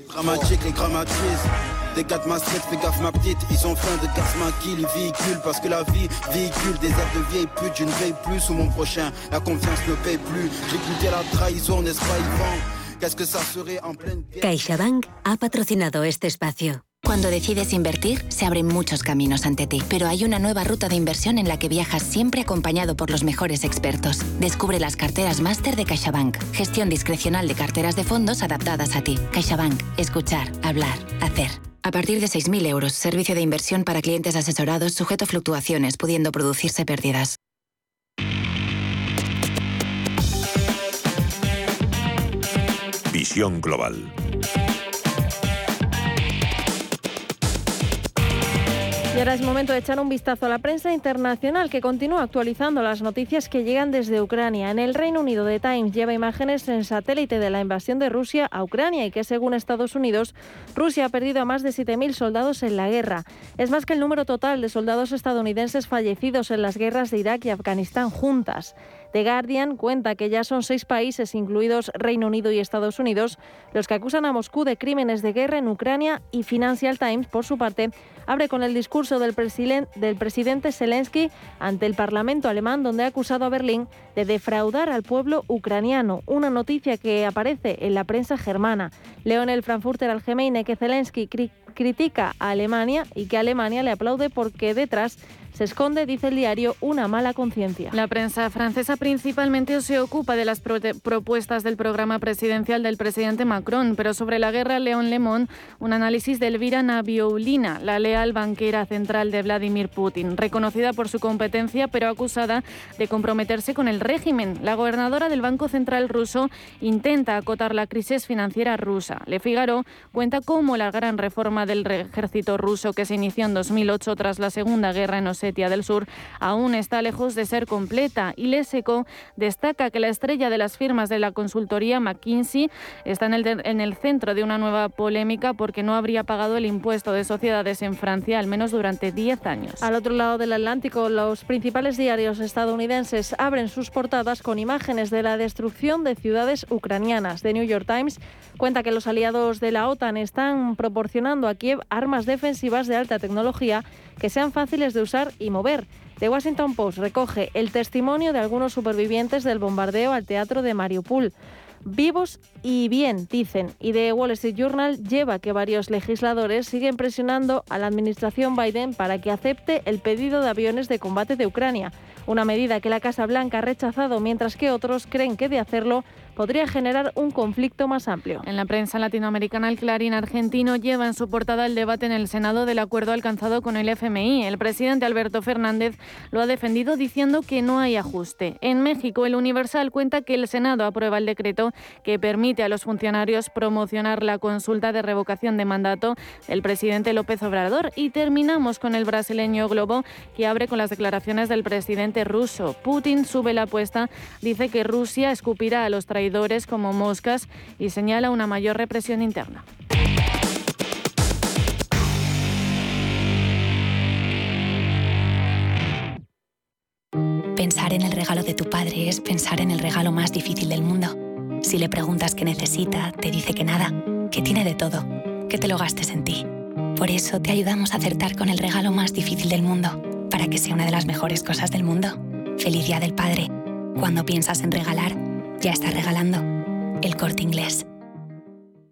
Des quatre Maastricht, fais gaffe ma petite, ils sont fins de casse qui les véhicules parce que la vie véhicule des airs de vieille pute, je ne veille plus sur mon prochain, la confiance ne paye plus, j'ai goûté la trahison, n'est-ce pas Yvan? Qu'est-ce que ça serait en pleine guerre? CaixaBank ha patrocinado este espacio. Cuando decides invertir, se abren muchos caminos ante ti, pero hay una nueva ruta de inversión en la que viajas siempre acompañado por los mejores expertos. Descubre las carteras máster de CaixaBank, gestión discrecional de carteras de fondos adaptadas a ti. CaixaBank, escuchar, hablar, hacer. A partir de 6.000 euros, servicio de inversión para clientes asesorados sujeto a fluctuaciones, pudiendo producirse pérdidas. Visión Global. Y ahora es momento de echar un vistazo a la prensa internacional que continúa actualizando las noticias que llegan desde Ucrania. En el Reino Unido, The Times lleva imágenes en satélite de la invasión de Rusia a Ucrania y que, según Estados Unidos, Rusia ha perdido a más de 7.000 soldados en la guerra. Es más que el número total de soldados estadounidenses fallecidos en las guerras de Irak y Afganistán juntas. The Guardian cuenta que ya son seis países, incluidos Reino Unido y Estados Unidos, los que acusan a Moscú de crímenes de guerra en Ucrania y Financial Times, por su parte, abre con el discurso del, presidente Zelensky ante el Parlamento alemán, donde ha acusado a Berlín de defraudar al pueblo ucraniano, una noticia que aparece en la prensa germana. Leo en el Frankfurter Allgemeine que Zelensky critica a Alemania y que Alemania le aplaude porque detrás se esconde, dice el diario, una mala conciencia. La prensa francesa principalmente se ocupa de las propuestas del programa presidencial del presidente Macron, pero sobre la guerra, León Lemón, un análisis de Elvira Nabiolina, la leal banquera central de Vladimir Putin, reconocida por su competencia, pero acusada de comprometerse con el régimen. La gobernadora del Banco Central ruso intenta acotar la crisis financiera rusa. Le Figaro cuenta cómo la gran reforma del ejército ruso que se inició en 2008 tras la Segunda Guerra en Osetia del Sur aún está lejos de ser completa y Leseco destaca que la estrella de las firmas de la consultoría McKinsey está en el, en el centro de una nueva polémica porque no habría pagado el impuesto de sociedades en Francia al menos durante 10 años. Al otro lado del Atlántico, los principales diarios estadounidenses abren sus portadas con imágenes de la destrucción de ciudades ucranianas. The New York Times cuenta que los aliados de la OTAN están proporcionando a Kiev armas defensivas de alta tecnología que sean fáciles de usar y mover. The Washington Post recoge el testimonio de algunos supervivientes del bombardeo al teatro de Mariupol. Vivos y bien, dicen, y The Wall Street Journal lleva que varios legisladores siguen presionando a la administración Biden para que acepte el pedido de aviones de combate de Ucrania, una medida que la Casa Blanca ha rechazado, mientras que otros creen que de hacerlo podría generar un conflicto más amplio. En la prensa latinoamericana, el Clarín argentino lleva en su portada el debate en el Senado del acuerdo alcanzado con el FMI. El presidente Alberto Fernández lo ha defendido diciendo que no hay ajuste. En México, el Universal cuenta que el Senado aprueba el decreto que permite a los funcionarios promocionar la consulta de revocación de mandato del presidente López Obrador. Y terminamos con el brasileño Globo, que abre con las declaraciones del presidente ruso. Putin sube la apuesta, dice que Rusia escupirá a los traidores como moscas y señala una mayor represión interna. Pensar en el regalo de tu padre es pensar en el regalo más difícil del mundo. Si le preguntas qué necesita, te dice que nada, que tiene de todo, que te lo gastes en ti. Por eso te ayudamos a acertar con el regalo más difícil del mundo, para que sea una de las mejores cosas del mundo. Feliz Día del Padre. Cuando piensas en regalar, ya está regalando el corte inglés.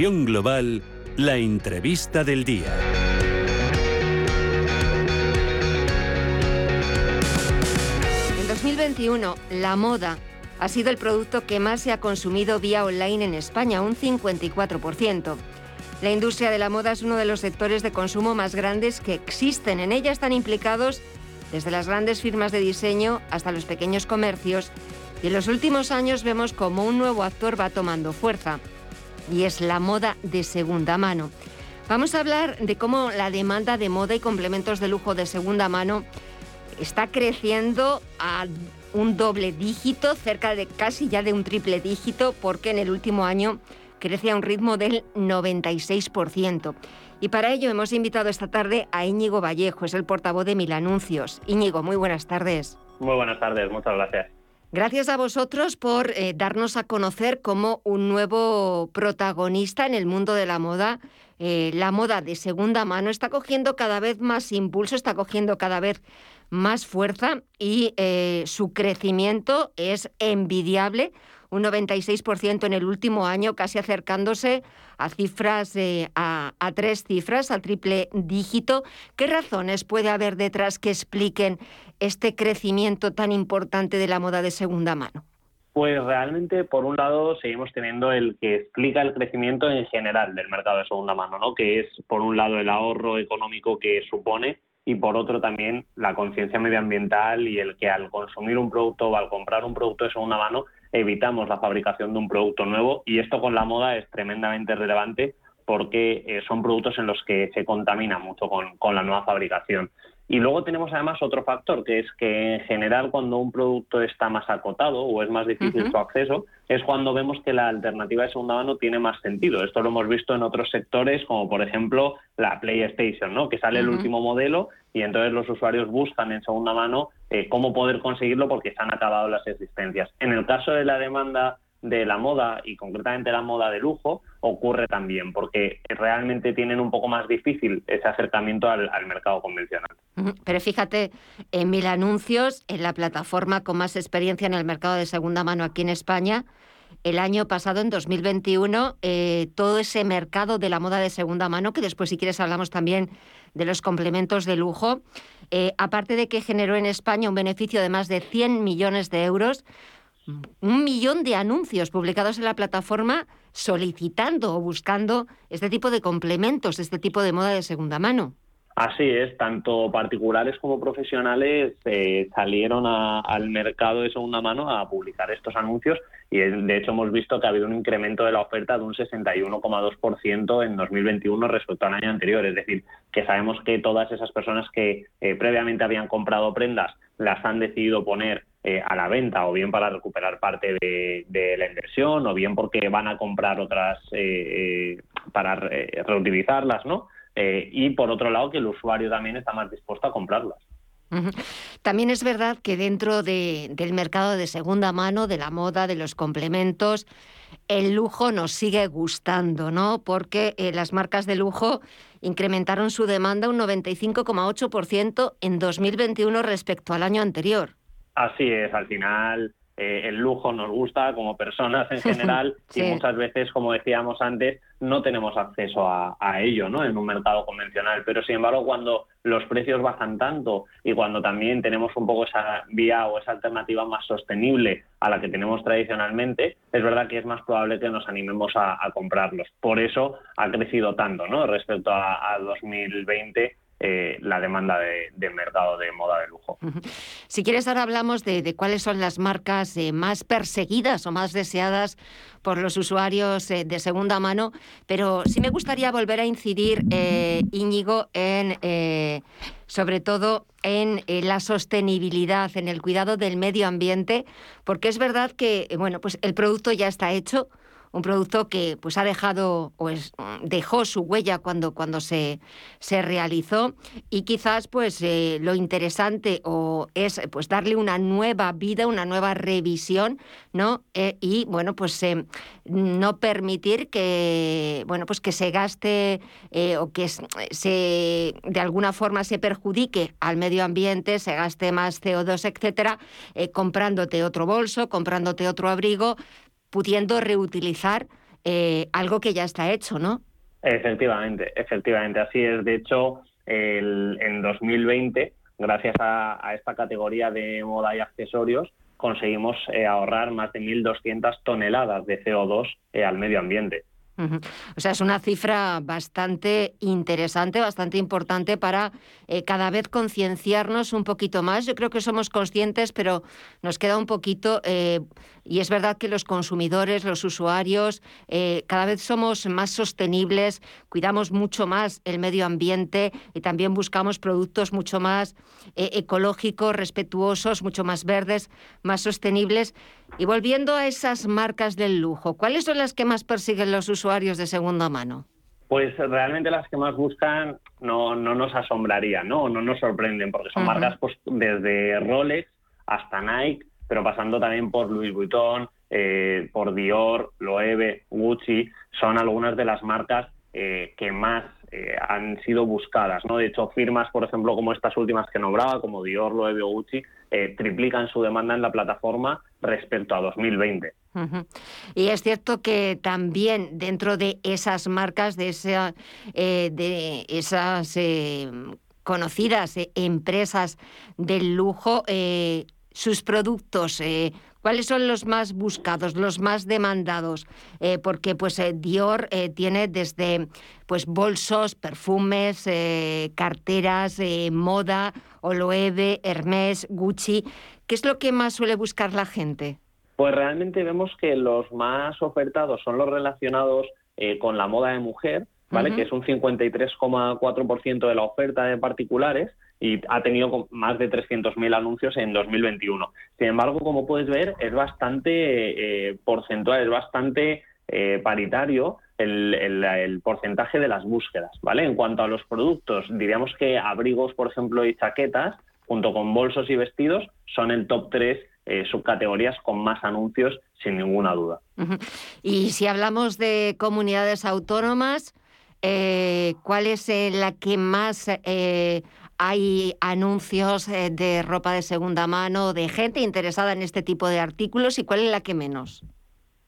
Global, la entrevista del día. En 2021, la moda ha sido el producto que más se ha consumido vía online en España, un 54%. La industria de la moda es uno de los sectores de consumo más grandes que existen. En ella están implicados desde las grandes firmas de diseño hasta los pequeños comercios y en los últimos años vemos como un nuevo actor va tomando fuerza y es la moda de segunda mano. Vamos a hablar de cómo la demanda de moda y complementos de lujo de segunda mano está creciendo a un doble dígito, cerca de casi ya de un triple dígito, porque en el último año crece a un ritmo del 96%. Y para ello hemos invitado esta tarde a Íñigo Vallejo, es el portavoz de Mil Anuncios. Íñigo, muy buenas tardes. Muy buenas tardes, muchas gracias. Gracias a vosotros por eh, darnos a conocer como un nuevo protagonista en el mundo de la moda. Eh, la moda de segunda mano está cogiendo cada vez más impulso, está cogiendo cada vez más fuerza y eh, su crecimiento es envidiable un 96% en el último año, casi acercándose a cifras, a, a, tres cifras, al triple dígito. ¿Qué razones puede haber detrás que expliquen este crecimiento tan importante de la moda de segunda mano? Pues realmente, por un lado, seguimos teniendo el que explica el crecimiento en general del mercado de segunda mano, ¿no? que es, por un lado, el ahorro económico que supone y por otro también la conciencia medioambiental y el que al consumir un producto o al comprar un producto de segunda mano evitamos la fabricación de un producto nuevo y esto con la moda es tremendamente relevante porque eh, son productos en los que se contamina mucho con, con la nueva fabricación. Y luego tenemos además otro factor, que es que en general cuando un producto está más acotado o es más difícil su acceso, es cuando vemos que la alternativa de segunda mano tiene más sentido. Esto lo hemos visto en otros sectores, como por ejemplo la PlayStation, ¿no? que sale el último modelo y entonces los usuarios buscan en segunda mano eh, cómo poder conseguirlo porque se han acabado las existencias. En el caso de la demanda de la moda y concretamente la moda de lujo ocurre también porque realmente tienen un poco más difícil ese acercamiento al, mercado convencional. Pero fíjate, en Mil Anuncios, en la plataforma con más experiencia en el mercado de segunda mano aquí en España, el año pasado, en 2021, eh, todo ese mercado de la moda de segunda mano, que después si quieres hablamos también de los complementos de lujo, eh, aparte de que generó en España un beneficio de más de 100 millones de euros, un millón de anuncios publicados en la plataforma solicitando o buscando este tipo de complementos, este tipo de moda de segunda mano. Así es, tanto particulares como profesionales eh, salieron al mercado de segunda mano a publicar estos anuncios y de hecho hemos visto que ha habido un incremento de la oferta de un 61,2% en 2021 respecto al año anterior. Es decir, que sabemos que todas esas personas que eh, previamente habían comprado prendas las han decidido poner eh, a la venta o bien para recuperar parte de, la inversión o bien porque van a comprar otras para reutilizarlas, ¿no? Eh, y por otro lado que el usuario también está más dispuesto a comprarlas. También es verdad que dentro del mercado de segunda mano, de la moda, de los complementos, el lujo nos sigue gustando, ¿no? Porque eh, las marcas de lujo incrementaron su demanda un 95,8% en 2021 respecto al año anterior. Así es, al final eh, el lujo nos gusta como personas en general y muchas veces, como decíamos antes, no tenemos acceso a, ello ¿no? en un mercado convencional. Pero sin embargo, cuando los precios bajan tanto y cuando también tenemos un poco esa vía o esa alternativa más sostenible a la que tenemos tradicionalmente, es verdad que es más probable que nos animemos a, comprarlos. Por eso ha crecido tanto ¿no? respecto a, a 2020 eh, la demanda de, mercado de moda de lujo. Si quieres, ahora hablamos de, cuáles son las marcas eh, más perseguidas o más deseadas por los usuarios eh, de segunda mano, pero sí me gustaría volver a incidir, Íñigo, en sobre todo en la sostenibilidad, en el cuidado del medio ambiente, porque es verdad que bueno, pues el producto ya está hecho, un producto que pues ha dejado o es, dejó su huella cuando, cuando se, se realizó y quizás pues eh, lo interesante o es pues darle una nueva vida, una nueva revisión, ¿no? Eh, y bueno, pues eh, no permitir que bueno, pues que se gaste o que se de alguna forma se perjudique al medio ambiente, se gaste más CO2, etcétera, comprándote otro bolso, comprándote otro abrigo, pudiendo reutilizar eh, algo que ya está hecho, ¿no? Efectivamente, efectivamente, así es. De hecho, en 2020, gracias a, esta categoría de moda y accesorios, conseguimos eh, ahorrar más de 1.200 toneladas de CO2 eh, al medio ambiente. O sea, es una cifra bastante interesante, bastante importante para eh, cada vez concienciarnos un poquito más. Yo creo que somos conscientes, pero nos queda un poquito, eh, y es verdad que los consumidores, los usuarios, eh, cada vez somos más sostenibles, cuidamos mucho más el medio ambiente y también buscamos productos mucho más ecológicos, respetuosos, mucho más verdes, más sostenibles. Y volviendo a esas marcas del lujo, ¿cuáles son las que más persiguen los usuarios de segunda mano? Pues realmente las que más buscan no, no nos asombrarían, ¿no? no nos sorprenden, porque son marcas pues, desde Rolex hasta Nike, pero pasando también por Louis Vuitton, eh, por Dior, Loewe, Gucci, son algunas de las marcas eh, que más eh, han sido buscadas. ¿no? De hecho, firmas, por ejemplo, como estas últimas que nombraba, como Dior, Loewe o Gucci, triplican su demanda en la plataforma respecto a 2020. Y es cierto que también dentro de esas marcas, de, esa, de esas conocidas empresas del lujo, sus productos ¿Cuáles son los más buscados, los más demandados? Eh, porque pues eh, Dior eh, tiene desde pues bolsos, perfumes, carteras, moda, Oloeve, Hermès, Gucci. ¿Qué es lo que más suele buscar la gente? Pues realmente vemos que los más ofertados son los relacionados con la moda de mujer, ¿vale? Que es un 53,4% de la oferta de particulares y ha tenido más de 300.000 anuncios en 2021. Sin embargo, como puedes ver, es bastante eh, porcentual, es bastante eh, paritario el, porcentaje de las búsquedas, ¿vale? En cuanto a los productos, diríamos que abrigos, por ejemplo, y chaquetas, junto con bolsos y vestidos, son el top 3 eh, subcategorías con más anuncios, sin ninguna duda. Y si hablamos de comunidades autónomas, ¿cuál es la que más hay anuncios eh, de ropa de segunda mano, de gente interesada en este tipo de artículos y cuál es la que menos?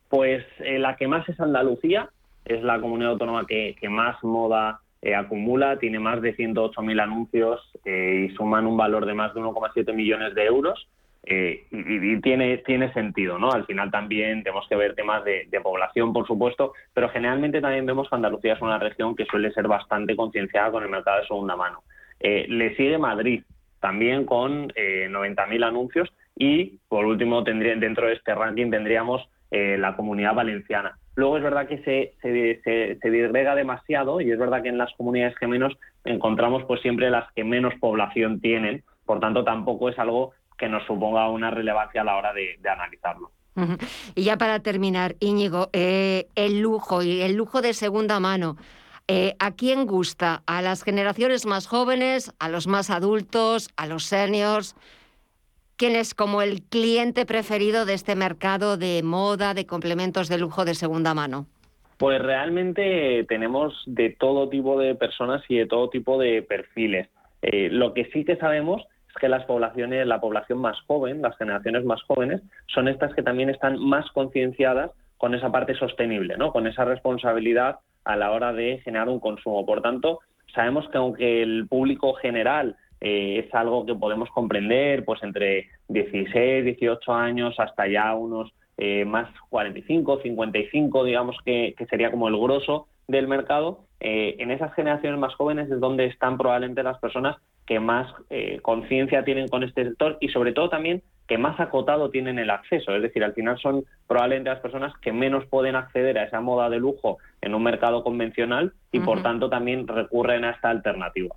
Pues eh, la que más es Andalucía, es la comunidad autónoma que, más moda eh, acumula, tiene más de 108.000 anuncios y suman un valor de más de 1,7 millones de euros. y, tiene, tiene sentido, ¿no? Al final también tenemos que ver temas de, de, población, por supuesto, pero generalmente también vemos que Andalucía es una región que suele ser bastante concienciada con el mercado de segunda mano. Eh, le sigue Madrid, también con eh, 90.000 anuncios. Y, por último, tendría, dentro de este ranking tendríamos eh, la comunidad valenciana. Luego es verdad que se, se, se, disgrega demasiado y es verdad que en las comunidades que menos encontramos pues siempre las que menos población tienen. Por tanto, tampoco es algo que nos suponga una relevancia a la hora de, analizarlo. Y ya para terminar, Íñigo, eh, el lujo y el lujo de segunda mano. Eh, ¿A quién gusta? ¿A las generaciones más jóvenes? ¿A los más adultos? ¿A los seniors? ¿Quién es como el cliente preferido de este mercado de moda, de complementos de lujo de segunda mano? Pues realmente tenemos de todo tipo de personas y de todo tipo de perfiles. Eh, lo que sí que sabemos es que las poblaciones, la población más joven, las generaciones más jóvenes, son estas que también están más concienciadas con esa parte sostenible, ¿no? Con esa responsabilidad a la hora de generar un consumo. Por tanto, sabemos que aunque el público general eh, es algo que podemos comprender, pues entre 16, 18 años hasta ya unos eh, más 45, 55, digamos que, sería como el grosso del mercado, eh, en esas generaciones más jóvenes es donde están probablemente las personas que más conciencia tienen con este sector y sobre todo también que más acotado tienen el acceso. Es decir, al final son probablemente las personas que menos pueden acceder a esa moda de lujo en un mercado convencional y por tanto también recurren a esta alternativa.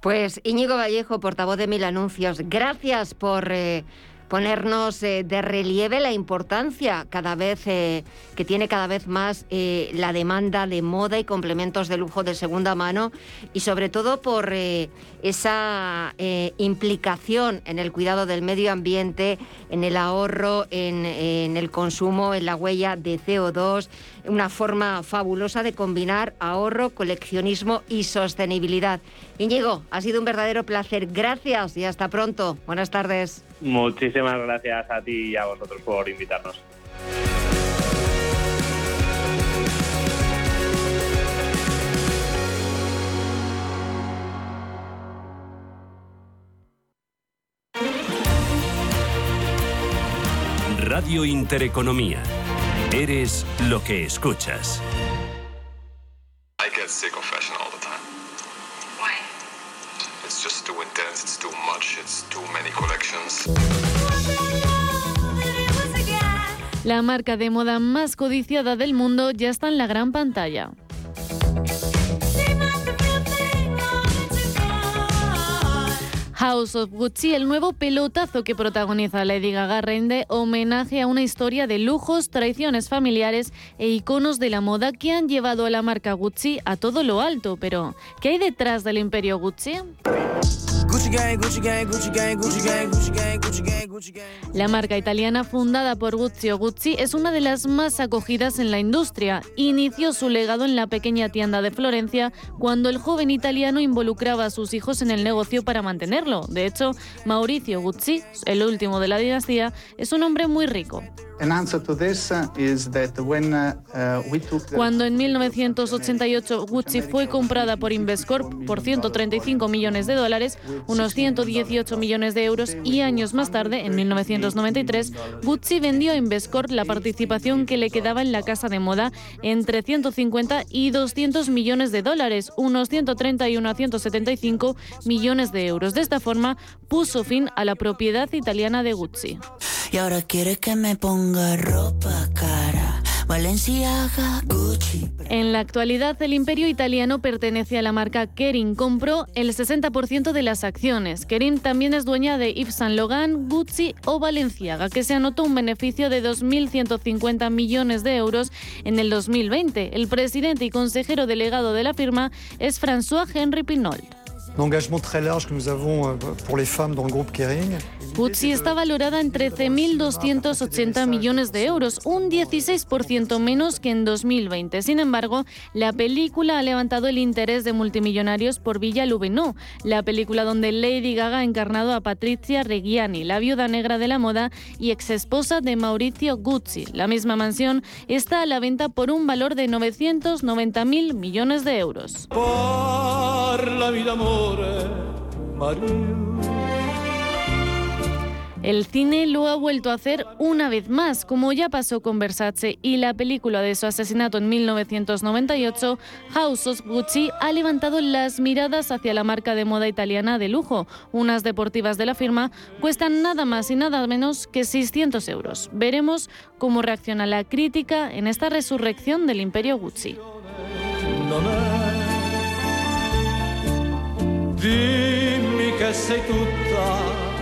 Pues Íñigo Vallejo, portavoz de Mil Anuncios, gracias por... Eh, ponernos eh, de relieve la importancia cada vez que tiene cada vez más la demanda de moda y complementos de lujo de segunda mano y sobre todo por esa implicación en el cuidado del medio ambiente, en el ahorro, en, en el consumo, en la huella de CO2, una forma fabulosa de combinar ahorro, coleccionismo y sostenibilidad. Íñigo, ha sido un verdadero placer. Gracias y hasta pronto. Buenas tardes. Muchísimas gracias a ti y a vosotros por invitarnos. Radio Intereconomía. Eres lo que escuchas. I get sick of fashion all the time. Why? It's just too intense, it's too much, it's too many collections. La marca de moda más codiciada del mundo ya está en la gran pantalla. House of Gucci, el nuevo pelotazo que protagoniza Lady Gaga, rinde homenaje a una historia de lujos, traiciones familiares e iconos de la moda que han llevado a la marca Gucci a todo lo alto. Pero, ¿qué hay detrás del imperio Gucci? La marca italiana fundada por Gucci o Gucci es una de las más acogidas en la industria. Inició su legado en la pequeña tienda de Florencia cuando el joven italiano involucraba a sus hijos en el negocio para mantenerlo. De hecho, Mauricio Gucci, el último de la dinastía, es un hombre muy rico. Cuando en 1988 Gucci fue comprada por Investcorp por 135 millones de dólares, unos 118 millones de euros, y años más tarde, en 1993, Gucci vendió a Investcorp la participación que le quedaba en la casa de moda entre 150 y 200 millones de dólares, unos 131 a 175 millones de euros. De esta forma, puso fin a la propiedad italiana de Gucci. Y ahora quiere que me ponga ropa cara. Gucci. En la actualidad, el imperio italiano pertenece a la marca Kering. Compró el 60% de las acciones. Kering también es dueña de Yves Saint Laurent, Gucci o Balenciaga, que se anotó un beneficio de 2.150 millones de euros en el 2020. El presidente y consejero delegado de la firma es François Henry Pinault. Gucci está valorada en 13.280 millones de euros, un 16% menos que en 2020. Sin embargo, la película ha levantado el interés de multimillonarios por Villa Lubinó, la película donde Lady Gaga ha encarnado a Patricia Reggiani, la viuda negra de la moda y exesposa de Maurizio Gucci. La misma mansión está a la venta por un valor de 990.000 millones de euros. Por la vida el cine lo ha vuelto a hacer una vez más, como ya pasó con Versace y la película de su asesinato en 1998, House of Gucci ha levantado las miradas hacia la marca de moda italiana de lujo. Unas deportivas de la firma cuestan nada más y nada menos que 600 euros. Veremos cómo reacciona la crítica en esta resurrección del imperio Gucci.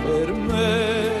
verme.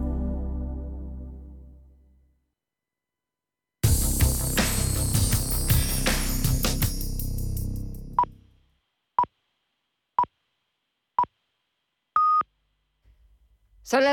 Son las